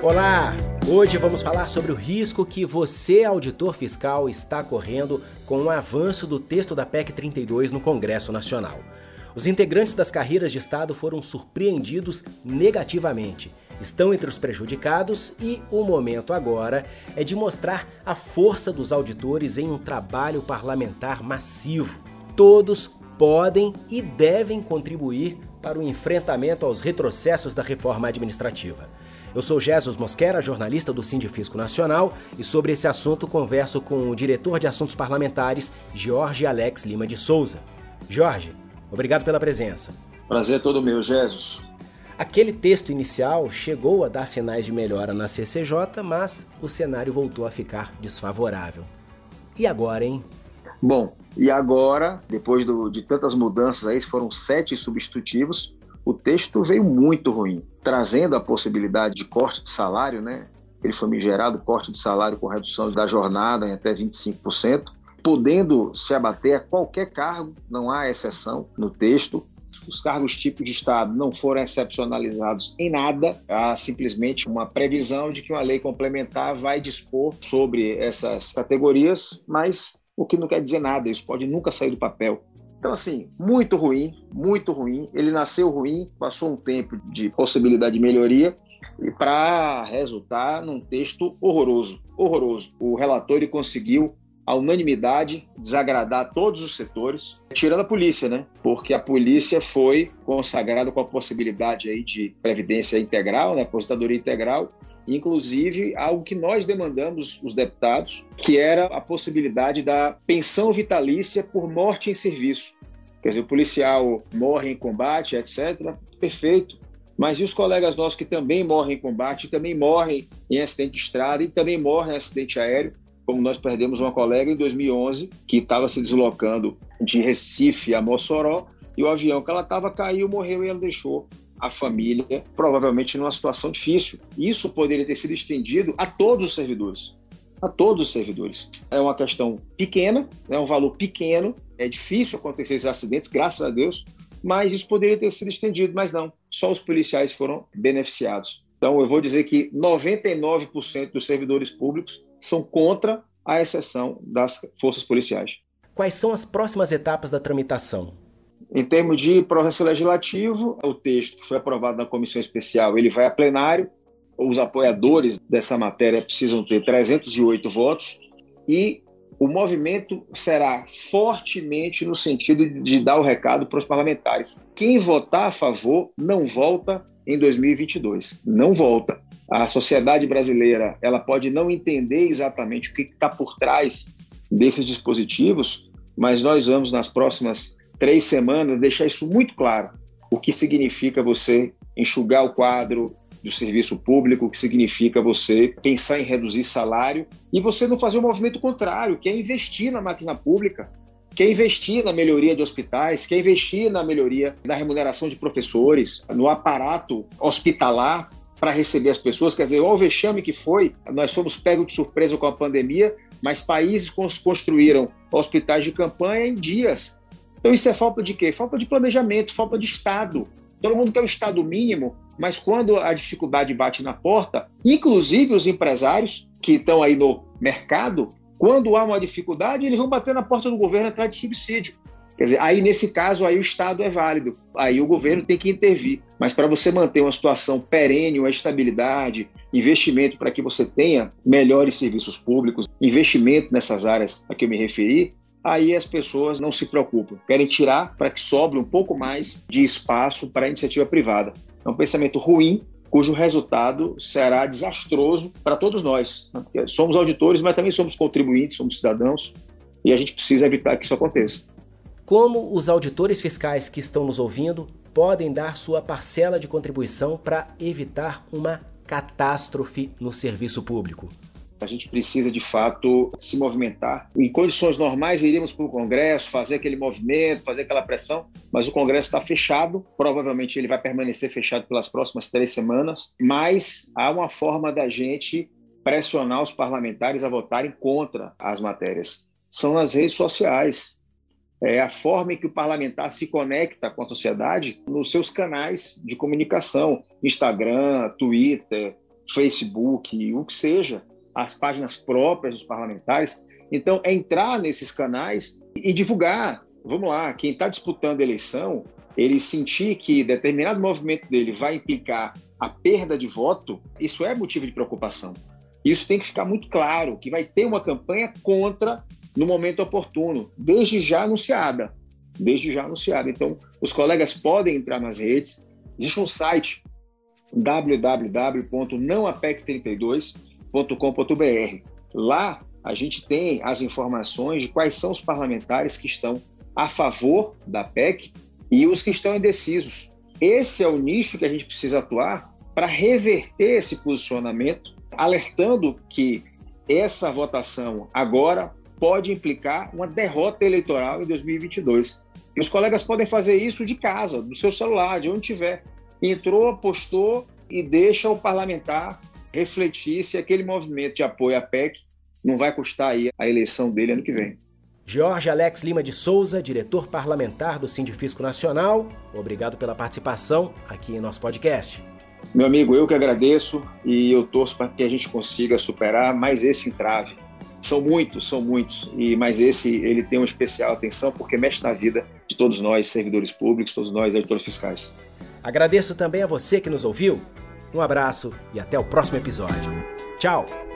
Olá! Hoje vamos falar sobre o risco que você, auditor fiscal, está correndo com o avanço do texto da PEC 32 no Congresso Nacional. Os integrantes das carreiras de Estado foram surpreendidos negativamente, estão entre os prejudicados e o momento agora é de mostrar a força dos auditores em um trabalho parlamentar massivo. Todos podem e devem contribuir para o enfrentamento aos retrocessos da reforma administrativa. Eu sou Jesus Mosquera, jornalista do Sindifisco Nacional, e sobre esse assunto converso com o diretor de Assuntos Parlamentares, Jorge Alex Lima de Souza. Jorge, obrigado pela presença. Prazer é todo meu, Jesus. Aquele texto inicial chegou a dar sinais de melhora na CCJ, mas o cenário voltou a ficar desfavorável. E agora, hein? Bom, e agora, depois do, de tantas mudanças aí, foram sete substitutivos, o texto veio muito ruim, trazendo a possibilidade de corte de salário, né? Ele foi gerado corte de salário com redução da jornada em até 25%, podendo se abater a qualquer cargo, não há exceção no texto. Os cargos tipo de Estado não foram excepcionalizados em nada, há simplesmente uma previsão de que uma lei complementar vai dispor sobre essas categorias, mas o que não quer dizer nada, isso pode nunca sair do papel. Então, assim, muito ruim, muito ruim. Ele nasceu ruim, passou um tempo de possibilidade de melhoria e para resultar num texto horroroso, horroroso. O relator conseguiu a unanimidade, desagradar todos os setores, tirando a polícia, né? Porque a polícia foi consagrada com a possibilidade aí de previdência integral, né? aposentadoria integral, inclusive algo que nós demandamos os deputados, que era a possibilidade da pensão vitalícia por morte em serviço. Quer dizer, o policial morre em combate, etc. Perfeito. Mas e os colegas nossos que também morrem em combate, também morrem em acidente de estrada e também morrem em acidente aéreo? Como nós perdemos uma colega em 2011 que estava se deslocando de Recife a Mossoró e o avião que ela estava caiu, morreu e ela deixou a família provavelmente numa situação difícil. Isso poderia ter sido estendido a todos os servidores. A todos os servidores. É uma questão pequena, é um valor pequeno, é difícil acontecer esses acidentes, graças a Deus, mas isso poderia ter sido estendido, mas não. Só os policiais foram beneficiados. Então, eu vou dizer que 99% dos servidores públicos são contra a exceção das forças policiais. Quais são as próximas etapas da tramitação? Em termos de processo legislativo, o texto que foi aprovado na comissão especial, ele vai a plenário. Os apoiadores dessa matéria precisam ter 308 votos e o movimento será fortemente no sentido de dar o recado para os parlamentares. Quem votar a favor não volta em 2022, não volta a sociedade brasileira ela pode não entender exatamente o que está por trás desses dispositivos, mas nós vamos nas próximas três semanas deixar isso muito claro. O que significa você enxugar o quadro do serviço público, o que significa você pensar em reduzir salário e você não fazer o um movimento contrário, que é investir na máquina pública, que é investir na melhoria de hospitais, que é investir na melhoria da remuneração de professores, no aparato hospitalar, para receber as pessoas. Quer dizer, o vexame que foi. Nós fomos pegos de surpresa com a pandemia, mas países construíram hospitais de campanha em dias. Então, isso é falta de quê? Falta de planejamento, falta de Estado. Todo mundo quer o Estado mínimo, mas quando a dificuldade bate na porta, inclusive os empresários que estão aí no mercado, quando há uma dificuldade, eles vão bater na porta do governo atrás de subsídio. Quer dizer, aí nesse caso aí o Estado é válido, aí o governo tem que intervir. Mas para você manter uma situação perene, uma estabilidade, investimento para que você tenha melhores serviços públicos, investimento nessas áreas a que eu me referi, aí as pessoas não se preocupam, querem tirar para que sobre um pouco mais de espaço para a iniciativa privada. É um pensamento ruim, cujo resultado será desastroso para todos nós. Né? Somos auditores, mas também somos contribuintes, somos cidadãos, e a gente precisa evitar que isso aconteça como os auditores fiscais que estão nos ouvindo podem dar sua parcela de contribuição para evitar uma catástrofe no serviço público. A gente precisa, de fato, se movimentar. Em condições normais, iríamos para o Congresso, fazer aquele movimento, fazer aquela pressão, mas o Congresso está fechado. Provavelmente ele vai permanecer fechado pelas próximas três semanas. Mas há uma forma da gente pressionar os parlamentares a votarem contra as matérias. São nas redes sociais é a forma em que o parlamentar se conecta com a sociedade nos seus canais de comunicação, Instagram, Twitter, Facebook, o que seja, as páginas próprias dos parlamentares. Então, é entrar nesses canais e divulgar. Vamos lá, quem está disputando a eleição, ele sentir que determinado movimento dele vai implicar a perda de voto, isso é motivo de preocupação. Isso tem que ficar muito claro, que vai ter uma campanha contra no momento oportuno, desde já anunciada. Desde já anunciada. Então, os colegas podem entrar nas redes. Existe um site www.nãoapec32.com.br. Lá a gente tem as informações de quais são os parlamentares que estão a favor da PEC e os que estão indecisos. Esse é o nicho que a gente precisa atuar para reverter esse posicionamento, alertando que essa votação agora pode implicar uma derrota eleitoral em 2022. E os colegas podem fazer isso de casa, do seu celular, de onde tiver. Entrou, postou e deixa o parlamentar refletir se aquele movimento de apoio à PEC não vai custar aí a eleição dele ano que vem. Jorge Alex Lima de Souza, diretor parlamentar do Sindifisco Nacional, obrigado pela participação aqui em nosso podcast. Meu amigo, eu que agradeço e eu torço para que a gente consiga superar mais esse entrave. São muitos, são muitos, e mas esse ele tem uma especial atenção porque mexe na vida de todos nós, servidores públicos, todos nós, editores fiscais. Agradeço também a você que nos ouviu. Um abraço e até o próximo episódio. Tchau!